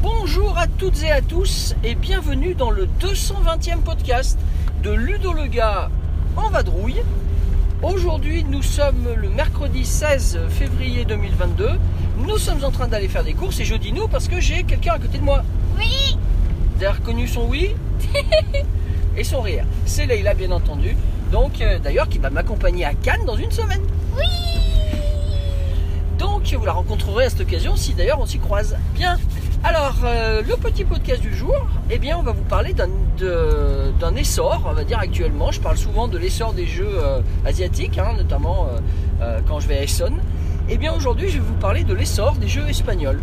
Bonjour à toutes et à tous et bienvenue dans le 220e podcast de Ludo le gars en vadrouille. Aujourd'hui nous sommes le mercredi 16 février 2022. Nous sommes en train d'aller faire des courses et je dis nous parce que j'ai quelqu'un à côté de moi. Oui, Vous avez reconnu son oui et son rire. C'est Leïla bien entendu. Donc euh, d'ailleurs qui va m'accompagner à Cannes dans une semaine. oui. Donc vous la rencontrerez à cette occasion si d'ailleurs on s'y croise. Bien. Alors euh, le petit podcast du jour, eh bien on va vous parler d'un d'un essor, on va dire actuellement. Je parle souvent de l'essor des jeux euh, asiatiques, hein, notamment euh, euh, quand je vais à Essonne. Eh bien aujourd'hui je vais vous parler de l'essor des jeux espagnols.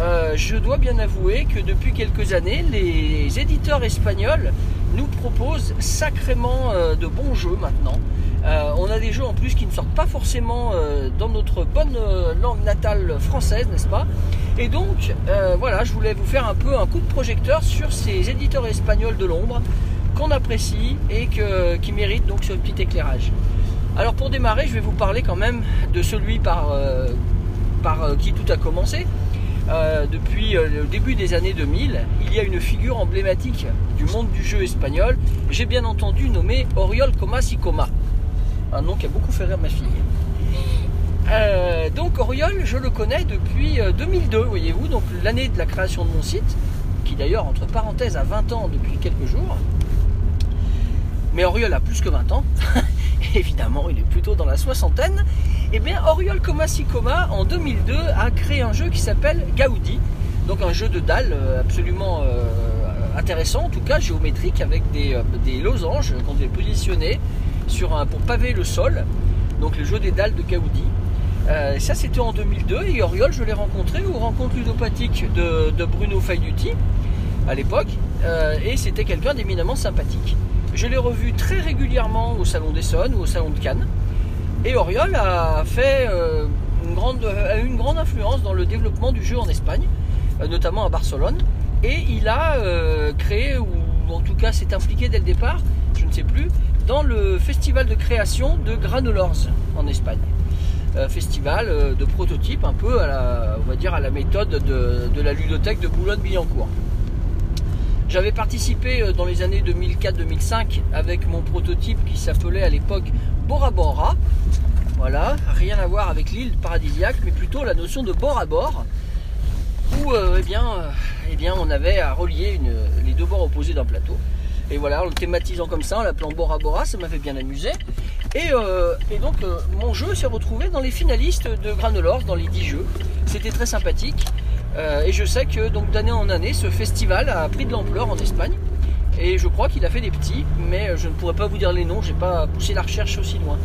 Euh, je dois bien avouer que depuis quelques années, les éditeurs espagnols nous proposent sacrément euh, de bons jeux maintenant. Euh, on a des jeux en plus qui ne sortent pas forcément dans notre bonne langue natale française, n'est-ce pas? Et donc, voilà, je voulais vous faire un peu un coup de projecteur sur ces éditeurs espagnols de l'ombre qu'on apprécie et qui méritent donc ce petit éclairage. Alors pour démarrer, je vais vous parler quand même de celui par, qui tout a commencé. Euh, depuis euh, le début des années 2000, il y a une figure emblématique du monde du jeu espagnol. J'ai bien entendu nommé Oriol Comas y Coma. Un nom qui a beaucoup fait rire ma fille. Euh, donc Oriol, je le connais depuis euh, 2002, voyez-vous, donc l'année de la création de mon site, qui d'ailleurs entre parenthèses a 20 ans depuis quelques jours. Mais Oriol a plus que 20 ans. Évidemment, il est plutôt dans la soixantaine. Et bien, Oriol Comasicoma, en 2002, a créé un jeu qui s'appelle Gaudi. Donc un jeu de dalle euh, absolument euh, intéressant, en tout cas géométrique, avec des, euh, losanges qu'on devait positionner sur pour paver le sol. Donc le jeu des dalles de Gaudi. Ça, c'était en 2002. Et Oriol, je l'ai rencontré aux rencontres ludopathiques de, Bruno Faiduti à l'époque. Et c'était quelqu'un d'éminemment sympathique. Je l'ai revu très régulièrement au Salon d'Essonne ou au Salon de Cannes. Et Oriol a fait euh, une, grande, eu une grande influence dans le développement du jeu en Espagne, euh, notamment à Barcelone. Et il a euh, créé, ou en tout cas s'est impliqué dès le départ, je ne sais plus, dans le festival de création de Granolors en Espagne. Festival de prototype, un peu à la, on va dire à la méthode de, de la ludothèque de Boulogne-Billancourt. J'avais participé dans les années 2004-2005 avec mon prototype qui s'appelait à l'époque Bora Bora. Voilà, rien à voir avec l'île paradisiaque, mais plutôt la notion de bord à bord, où euh, eh euh, eh on avait à relier les deux bords opposés d'un plateau. Et voilà, en le thématisant comme ça, en l'appelant Bora Bora, ça m'avait bien amusé. Et, euh, et donc, mon jeu s'est retrouvé dans les finalistes de Granolors, dans les 10 jeux. C'était très sympathique. Et je sais que donc d'année en année, ce festival a pris de l'ampleur en Espagne. Et je crois qu'il a fait des petits, mais je ne pourrais pas vous dire les noms, j'ai pas poussé la recherche aussi loin.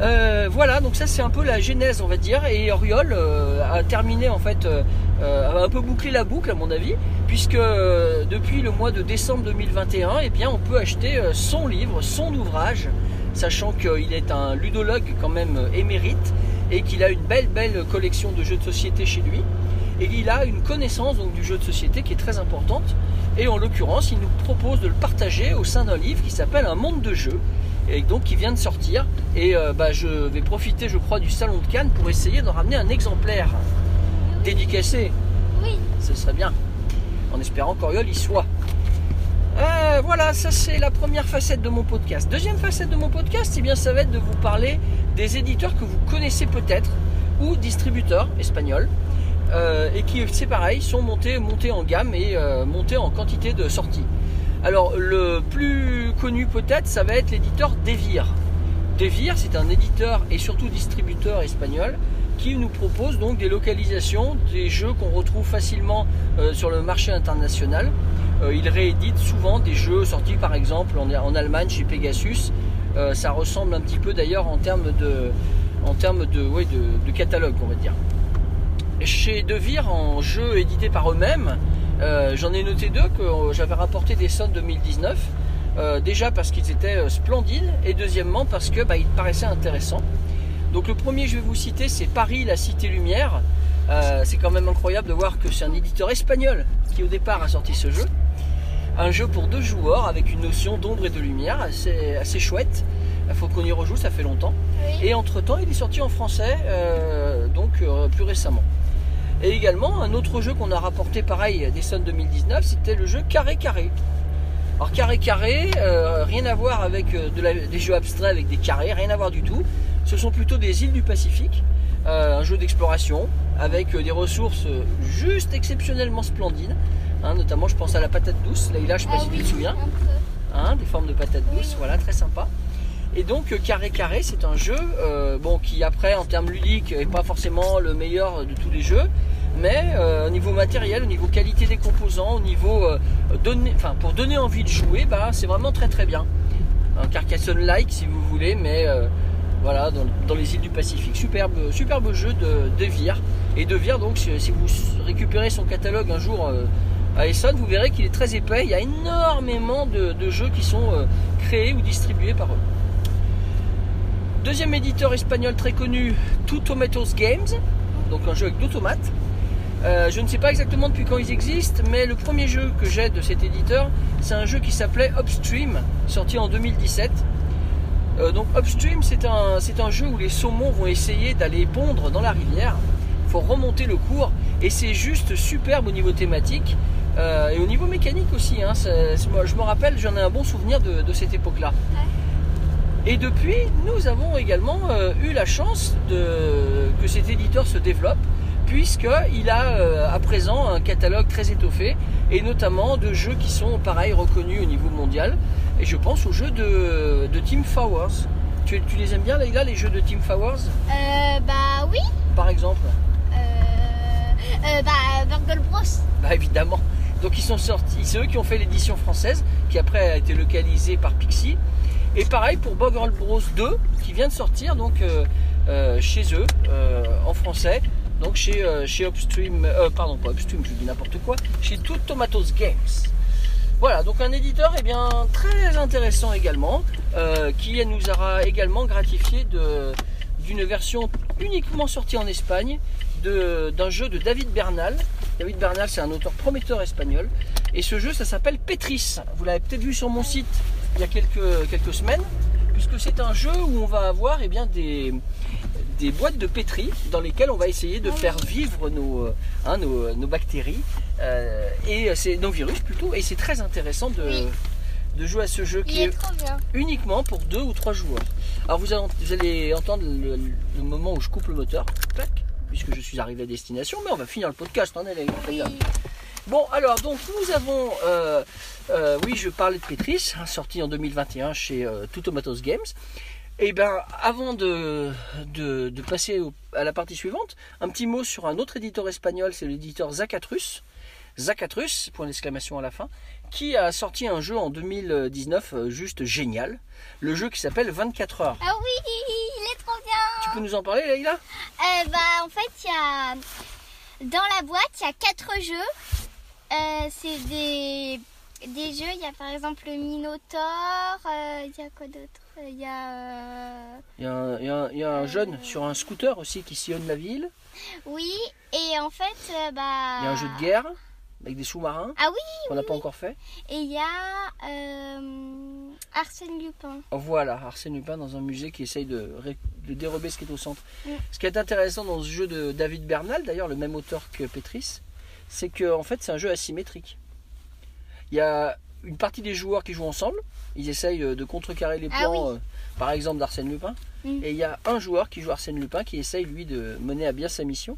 Euh, voilà, donc ça c'est un peu la genèse, on va dire. Et Oriol euh, a terminé en fait, euh, euh, a un peu bouclé la boucle à mon avis, puisque euh, depuis le mois de décembre 2021, eh bien, on peut acheter euh, son livre, son ouvrage, sachant qu'il est un ludologue quand même euh, émérite et qu'il a une belle belle collection de jeux de société chez lui. Et il a une connaissance donc du jeu de société qui est très importante. Et en l'occurrence, il nous propose de le partager au sein d'un livre qui s'appelle Un monde de jeux et donc qui vient de sortir. Et euh, bah, je vais profiter, je crois, du salon de Cannes pour essayer d'en ramener un exemplaire dédicacé. Oui, Ce serait bien, en espérant qu'Oriol y soit. Euh, voilà, ça c'est la première facette de mon podcast. Deuxième facette de mon podcast, eh bien, ça va être de vous parler des éditeurs que vous connaissez peut-être ou distributeurs espagnols euh, et qui, c'est pareil, sont montés, montés en gamme et euh, montés en quantité de sorties. Alors, le plus connu peut-être, ça va être l'éditeur Devir. Devir, c'est un éditeur et surtout distributeur espagnol qui nous propose donc des localisations, des jeux qu'on retrouve facilement euh, sur le marché international. Il réédite souvent des jeux sortis par exemple en, Allemagne chez Pegasus. Ça ressemble un petit peu d'ailleurs en termes de, en termes de, ouais, de catalogue, on va dire. Chez Devir, en jeux édités par eux-mêmes, euh, j'en ai noté deux que j'avais rapporté des sonnes 2019. Euh, déjà parce qu'ils étaient euh, splendides et deuxièmement parce que bah, ils paraissaient intéressants. Donc le premier je vais vous citer c'est Paris la Cité Lumière. Euh, c'est quand même incroyable de voir que c'est un éditeur espagnol qui au départ a sorti ce jeu. Un jeu pour deux joueurs avec une notion d'ombre et de lumière assez, assez chouette. Il faut qu'on y rejoue, ça fait longtemps. Oui. Et entre temps il est sorti en français euh, donc euh, plus récemment. Et également un autre jeu qu'on a rapporté pareil d'Essonne 2019 c'était le jeu Carré Carré. Alors carré carré, euh, rien à voir avec euh, de la- des jeux abstraits avec des carrés, rien à voir du tout. Ce sont plutôt des îles du Pacifique, euh, un jeu d'exploration avec des ressources juste exceptionnellement splendides. Hein, notamment, je pense à la patate douce. Là, je sais pas Ah si tu te souviens, hein, des formes de patates Oui. douces, voilà, très sympa. Et donc carré carré, c'est un jeu euh, bon qui après en termes ludiques est pas forcément le meilleur de tous les jeux, mais euh, au niveau matériel, au niveau qualité des composants, au niveau euh, pour donner envie de jouer, bah c'est vraiment très très bien. Un Carcassonne-like si vous voulez, mais euh, voilà dans, les îles du Pacifique. Superbe superbe jeu de, de Vire et de Vire donc si vous récupérez son catalogue un jour. à Essonne, vous verrez qu'il est très épais. Il y a énormément de, de jeux qui sont créés ou distribués par eux. Deuxième éditeur espagnol très connu, Two Tomatoes Games, donc un jeu avec deux tomates. Euh, je ne sais pas exactement depuis quand ils existent, mais le premier jeu que j'ai de cet éditeur, c'est un jeu qui s'appelait Upstream, sorti en 2017. Euh, donc Upstream, c'est un, c'est un jeu où les saumons vont essayer d'aller pondre dans la rivière. Il faut remonter le cours et c'est juste superbe au niveau thématique euh, et au niveau mécanique aussi. hein. C'est- c'est- moi, je me rappelle, j'en ai un bon souvenir de, de cette époque-là. Et depuis, nous avons également euh, eu la chance de, que cet éditeur se développe, puisqu'il a euh, à présent un catalogue très étoffé, et notamment de jeux qui sont pareil reconnus au niveau mondial. Et je pense aux jeux de, de Team Fowers. Tu, tu les aimes bien, Leïla, les jeux de Team Fowers, Euh, bah oui. par exemple? Euh, euh, bah Burgle Bros. Bah évidemment. Donc ils sont sortis, c'est eux qui ont fait l'édition française, qui après a été localisée par Pixie. Et pareil pour Boggle Bros 2, qui vient de sortir donc euh, euh, chez eux en français, donc chez euh, chez Upstream, euh, pardon pas Upstream, je dis n'importe quoi, chez Tout Tomatoes Games. Voilà, donc un éditeur eh très intéressant également, euh, qui nous aura également gratifié d'une version uniquement sortie en Espagne d'un jeu de David Bernal. David Bernal, c'est un auteur prometteur espagnol. Et ce jeu, ça s'appelle Petris. Vous l'avez peut-être vu sur mon site il y a quelques, quelques semaines, puisque c'est un jeu où on va avoir eh bien, des, des boîtes de pétri dans lesquelles on va essayer de faire vivre nos, euh, hein, nos, nos bactéries, euh, et c'est nos virus plutôt. Et c'est très intéressant de, Oui. de jouer à ce jeu Il qui est uniquement pour deux ou trois joueurs. Alors vous allez, vous allez entendre le, le moment où je coupe le moteur, puisque je suis arrivé à destination, mais on va finir le podcast. Hein, gars. Oui. Bon, alors donc nous avons, euh, euh, oui, je parlais de Petris, hein, sorti en 2021 chez euh, Two Tomatoes Games. Et ben, avant de, de, de passer au- à la partie suivante, un petit mot sur un autre éditeur espagnol, c'est l'éditeur Zacatrus. Zacatrus, point d'exclamation à la fin, qui a sorti un jeu en 2019 euh, juste génial. Le jeu qui s'appelle 24 heures. Ah oui, il est trop bien. Tu peux nous en parler, Leïla? Euh, bah en fait, il y a dans la boîte, il y a quatre jeux. Euh, c'est des des jeux. Il y a par exemple le Minotaur. euh, Il y a quoi d'autre Il y a euh, Il y a un, il y a un- il y a un jeune sur un scooter aussi qui sillonne la ville. oui. Et en fait, euh, bah Il y a un jeu de guerre avec des sous-marins Ah oui. qu'on n'a pas encore fait. Et il y a euh, Arsène Lupin. Voilà, Arsène Lupin dans un musée qui essaye de, dérober ce qui est au centre. Mm. Ce qui est intéressant dans ce jeu de David Bernal, d'ailleurs le même auteur que Petris, c'est que en fait c'est un jeu asymétrique. Il y a une partie des joueurs qui jouent ensemble, ils essayent euh, de contrecarrer les Ah plans, oui. euh, par exemple d'Arsène Lupin, Mm. et il y a un joueur qui joue Arsène Lupin qui essaye lui de mener à bien sa mission.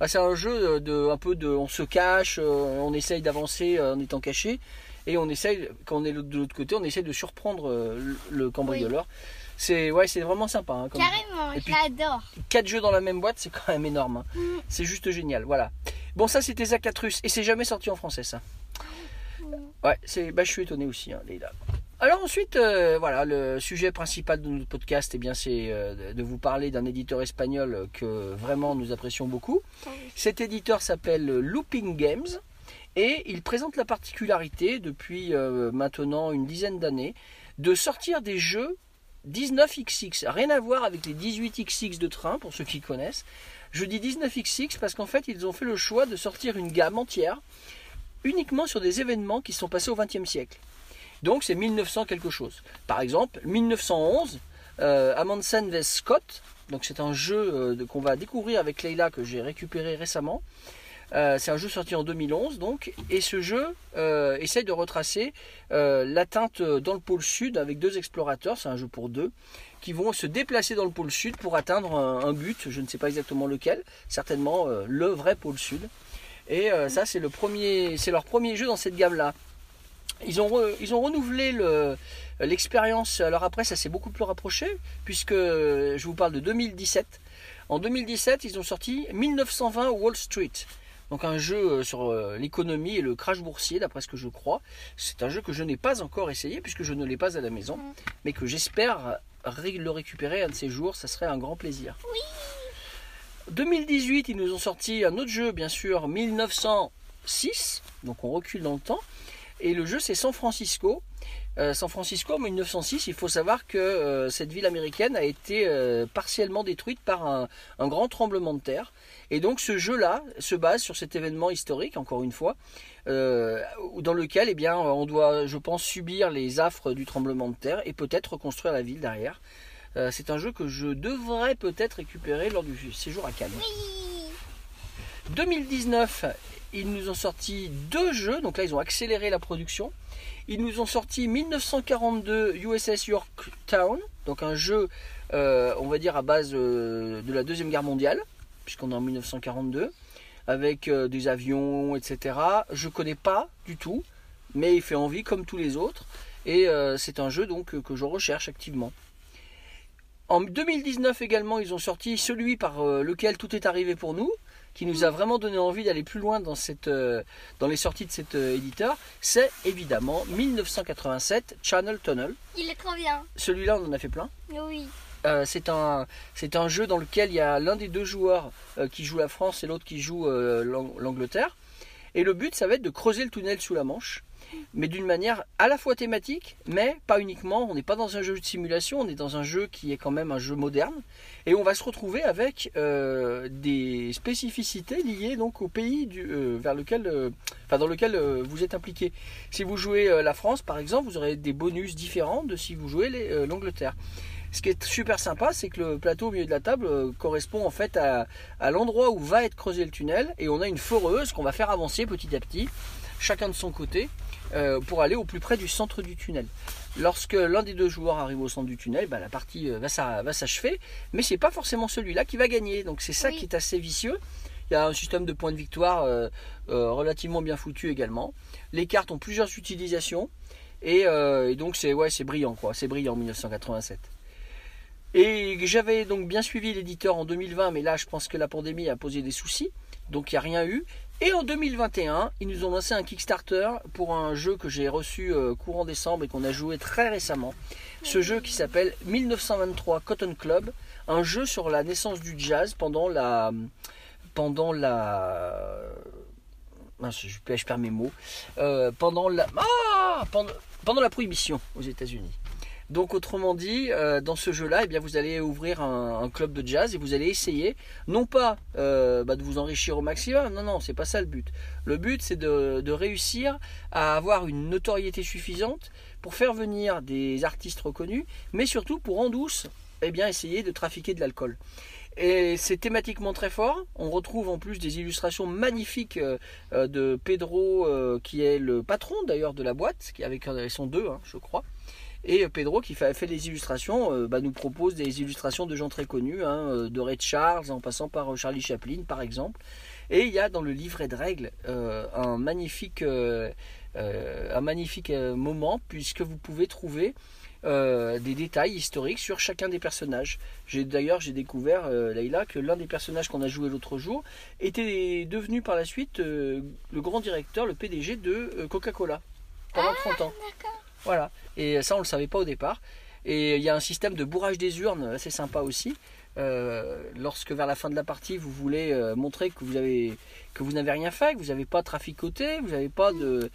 Ah, c'est un jeu euh, de un peu de, on se cache, on essaye d'avancer en étant caché, et on essaye, quand on est de l'autre côté, on essaye de surprendre le, le cambrioleur. C'est ouais, c'est vraiment sympa. hein, comme- Carrément, j'adore. quatre jeux dans la même boîte, c'est quand même énorme. hein. Mm. C'est juste génial. Voilà. Bon, ça c'était Zacatrus et c'est jamais sorti en français ça. Ouais, c'est, bah, je suis étonné aussi, hein. Alors ensuite, euh, voilà, le sujet principal de notre podcast, eh bien, c'est euh, de- de vous parler d'un éditeur espagnol que vraiment nous apprécions beaucoup. Cet éditeur s'appelle Looping Games. Et il présente la particularité, depuis euh, maintenant une dizaine d'années, de sortir des jeux 19XX. Rien à voir avec les 18XX de train, pour ceux qui connaissent. Je dis 19XX parce qu'en fait, ils ont fait le choix de sortir une gamme entière uniquement sur des événements qui sont passés au XXe siècle. Donc c'est 1900 quelque chose. Par exemple, 1911, euh, Amundsen vs Scott. Donc c'est un jeu euh, qu'on va découvrir avec Leila que j'ai récupéré récemment. Euh, c'est un jeu sorti en 2011 donc et ce jeu euh, essaye de retracer l'atteinte dans le pôle sud avec deux explorateurs, c'est un jeu pour deux, qui vont se déplacer dans le pôle sud pour atteindre un, but, je ne sais pas exactement lequel, certainement le vrai pôle sud. Et euh, ça c'est le premier, c'est leur premier jeu dans cette gamme là. Ils ont, re- ils ont renouvelé le- l'expérience. Alors après, ça s'est beaucoup plus rapproché, puisque je vous parle de 2017. En 2017, ils ont sorti 1920 Wall Street. Donc un jeu euh, sur euh, l'économie et le crash boursier, d'après ce que je crois. C'est un jeu que je n'ai pas encore essayé, puisque je ne l'ai pas à la maison, Mm. mais que j'espère le récupérer un de ces jours. Ça serait un grand plaisir. 2018, ils nous ont sorti un autre jeu, bien sûr, 1906. Donc on recule dans le temps. Et le jeu, c'est San Francisco. Euh, San Francisco en 1906, il faut savoir que euh, cette ville américaine a été euh, partiellement détruite par un, grand tremblement de terre. Et donc ce jeu-là se base sur cet événement historique, encore une fois, dans lequel eh bien, on doit, je pense, subir les affres du tremblement de terre et peut-être reconstruire la ville derrière. Euh, c'est un jeu que je devrais peut-être récupérer lors du séjour à Cannes. Oui. 2019, ils nous ont sorti deux jeux, donc là ils ont accéléré la production. Ils nous ont sorti 1942 USS Yorktown, donc un jeu, euh, on va dire, à base euh, de la Deuxième Guerre mondiale, puisqu'on est en 1942, avec euh, des avions, etc. Je connais pas du tout, mais il fait envie comme tous les autres. Et c'est un jeu donc que je recherche activement. En 2019 également, ils ont sorti celui par euh, lequel tout est arrivé pour nous, qui nous a vraiment donné envie d'aller plus loin dans, cette, euh, dans les sorties de cet euh, éditeur. C'est évidemment 1987 Channel Tunnel. Il est trop bien. Celui-là, on en a fait plein. Oui. Euh, c'est un, c'est un jeu dans lequel il y a l'un des deux joueurs euh, qui joue la France et l'autre qui joue euh, l'Ang- l'Angleterre. Et le but, ça va être de creuser le tunnel sous la Manche, mais d'une manière à la fois thématique, mais pas uniquement. On n'est pas dans un jeu de simulation, on est dans un jeu qui est quand même un jeu moderne. Et on va se retrouver avec euh, des spécificités liées donc au pays euh, vers lequel, euh, enfin dans lequel vous êtes impliqué. Si vous jouez la France, par exemple, vous aurez des bonus différents de si vous jouez l'Angleterre. Ce qui est super sympa, c'est que le plateau au milieu de la table correspond en fait à l'endroit où va être creusé le tunnel et on a une foreuse qu'on va faire avancer petit à petit, chacun de son côté, euh, pour aller au plus près du centre du tunnel. Lorsque l'un des deux joueurs arrive au centre du tunnel, bah, la partie euh, va s'a- va s'achever, mais c'est pas forcément celui-là qui va gagner. Donc c'est ça Oui. qui est assez vicieux. Il y a un système de points de victoire euh, euh, relativement bien foutu également. Les cartes ont plusieurs utilisations et, et donc c'est ouais, c'est brillant quoi, c'est brillant en 1987. Et j'avais donc bien suivi l'éditeur en 2020, mais là je pense que la pandémie a posé des soucis, donc il n'y a rien eu. Et en 2021, ils nous ont lancé un Kickstarter pour un jeu que j'ai reçu euh, courant décembre et qu'on a joué très récemment. Ce jeu qui s'appelle 1923 Cotton Club, un jeu sur la naissance du jazz pendant la pendant la je perds mes mots Euh, pendant la ah, pendant, pendant la prohibition aux États-Unis. Donc autrement dit, euh, dans ce jeu-là, eh bien, vous allez ouvrir un, club de jazz et vous allez essayer, non pas euh, bah, de vous enrichir au maximum, non, non, c'est pas ça le but. Le but, c'est de, réussir à avoir une notoriété suffisante pour faire venir des artistes reconnus, mais surtout pour en douce, eh bien, essayer de trafiquer de l'alcool. Et c'est thématiquement très fort. On retrouve en plus des illustrations magnifiques euh, de Pedro, qui est le patron d'ailleurs de la boîte, qui avec sont deux, hein, je crois. Et Pedro, qui fait, fait des illustrations, euh, bah, nous propose des illustrations de gens très connus, hein, euh, de Ray Charles, en passant par euh, Charlie Chaplin, par exemple. Et il y a dans le livret de règles euh, un magnifique, euh, euh, un magnifique euh, moment, puisque vous pouvez trouver euh, des détails historiques sur chacun des personnages. J'ai d'ailleurs j'ai découvert euh, Leïla que l'un des personnages qu'on a joué l'autre jour était devenu par la suite euh, le grand directeur, le PDG de euh, Coca-Cola pendant 30 ans. Voilà. Et ça, on le savait pas au départ. Et il y a un système de bourrage des urnes assez sympa aussi. Euh, lorsque vers la fin de la partie vous voulez euh, montrer que vous avez que vous n'avez rien fait, que vous n'avez pas traficoté, vous n'avez pas de,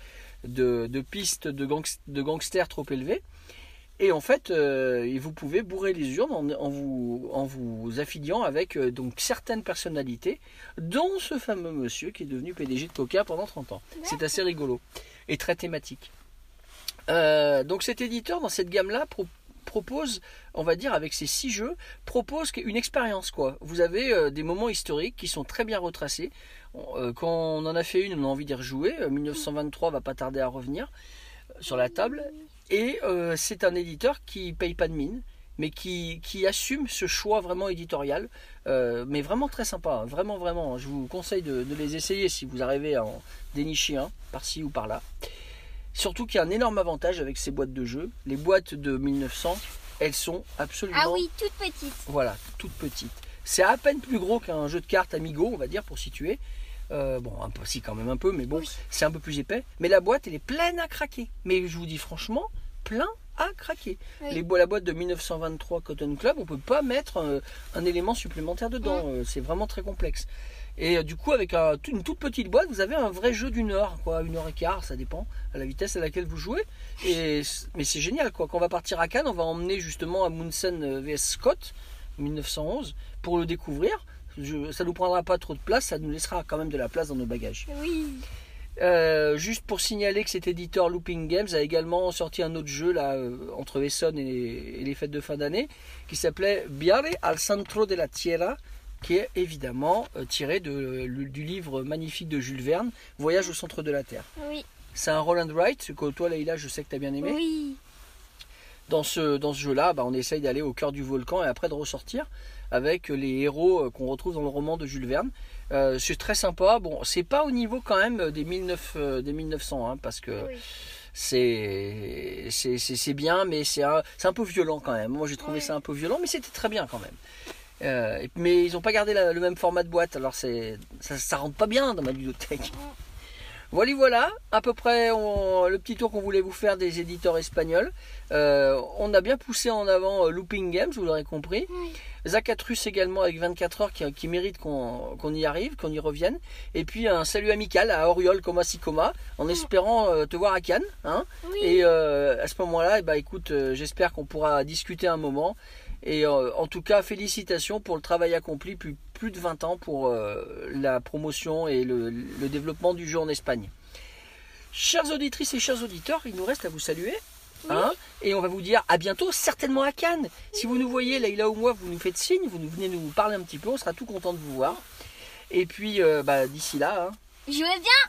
de, de piste de, gangs- de gangsters trop élevée. Et en fait, euh, vous pouvez bourrer les urnes en, en vous, en vous affiliant avec donc certaines personnalités, dont ce fameux monsieur qui est devenu PDG de Coca pendant 30 ans. C'est assez rigolo et très thématique. Euh, donc cet éditeur dans cette gamme-là pro- propose, on va dire avec ces six jeux, propose une expérience quoi. Vous avez euh, des moments historiques qui sont très bien retracés. Euh, quand on en a fait une, on a envie d'y rejouer. Euh, 1923 va pas tarder à revenir sur la table. Et c'est un éditeur qui paye pas de mine, mais qui, qui assume ce choix vraiment éditorial, mais vraiment très sympa, hein. vraiment vraiment. Je vous conseille de, de les essayer si vous arrivez à en dénicher un par-ci ou par-là. Surtout qu'il y a un énorme avantage avec ces boîtes de jeux. Les boîtes de 1900, elles sont absolument Ah oui, toute petite. voilà, toutes petites. C'est à peine plus gros qu'un jeu de cartes Amigo, on va dire, pour situer. Euh, bon, un peu, si quand même un peu, mais bon, Oui. c'est un peu plus épais. Mais la boîte, elle est pleine à craquer. Mais je vous dis franchement, plein à craquer. Oui. Les bo- la boîte de 1923 Cotton Club, on peut pas mettre euh, un élément supplémentaire dedans. Euh, c'est vraiment très complexe. Et euh, du coup, avec un- une toute petite boîte, vous avez un vrai jeu d'une heure, quoi, une heure et quart, ça dépend à la vitesse à laquelle vous jouez. Et mais c'est génial, quoi. Quand on va partir à Cannes, on va emmener justement à Munsen euh, vs Scott 1911 pour le découvrir. Je- ça nous prendra pas trop de place, ça nous laissera quand même de la place dans nos bagages. Oui. Euh, juste pour signaler que cet éditeur Looping Games a également sorti un autre jeu là entre Essonne et, et les fêtes de fin d'année qui s'appelait Viare al centro de la tierra qui est évidemment euh, tiré de, du livre magnifique de Jules Verne Voyage au centre de la Terre. Oui. C'est un roll and write, ce que toi Leïla je sais que tu as bien aimé. Oui. Dans ce, dans ce jeu-là, bah, on essaye d'aller au cœur du volcan et après de ressortir avec les héros euh, qu'on retrouve dans le roman de Jules Verne. Euh, c'est très sympa. Bon, c'est pas au niveau quand même des, 19, euh, des 1900, hein, parce que Oui. c'est c'est bien, mais c'est un, un peu violent quand même. Moi, j'ai trouvé ça un peu violent, mais c'était très bien quand même. Euh, mais ils n'ont pas gardé la- le même format de boîte, alors c'est ça, ça rentre pas bien dans ma bibliothèque. Voilà, voilà, à peu près on- le petit tour qu'on voulait vous faire des éditeurs espagnols. Euh, on a bien poussé en avant euh, Looping Games, vous l'aurez compris. Zacatrus également avec 24 heures qui, qui mérite qu'on qu'on y arrive, qu'on y revienne. Et puis un salut amical à Oriol Coma Sicoma en espérant euh, te voir à Cannes. Hein Oui. et euh, à ce moment-là, eh ben, écoute, j'espère qu'on pourra discuter un moment. Et euh, en tout cas, félicitations pour le travail accompli depuis plus de 20 ans pour euh, la promotion et le, le développement du jeu en Espagne. Chères auditrices et chers auditeurs, il nous reste à vous saluer. hein, et on va vous dire à bientôt, certainement à Cannes. Si vous nous voyez, Leïla ou moi, vous nous faites signe, vous nous venez nous parler un petit peu, on sera tout content de vous voir. Et puis, euh, bah, d'ici là, hein, Je veux bien.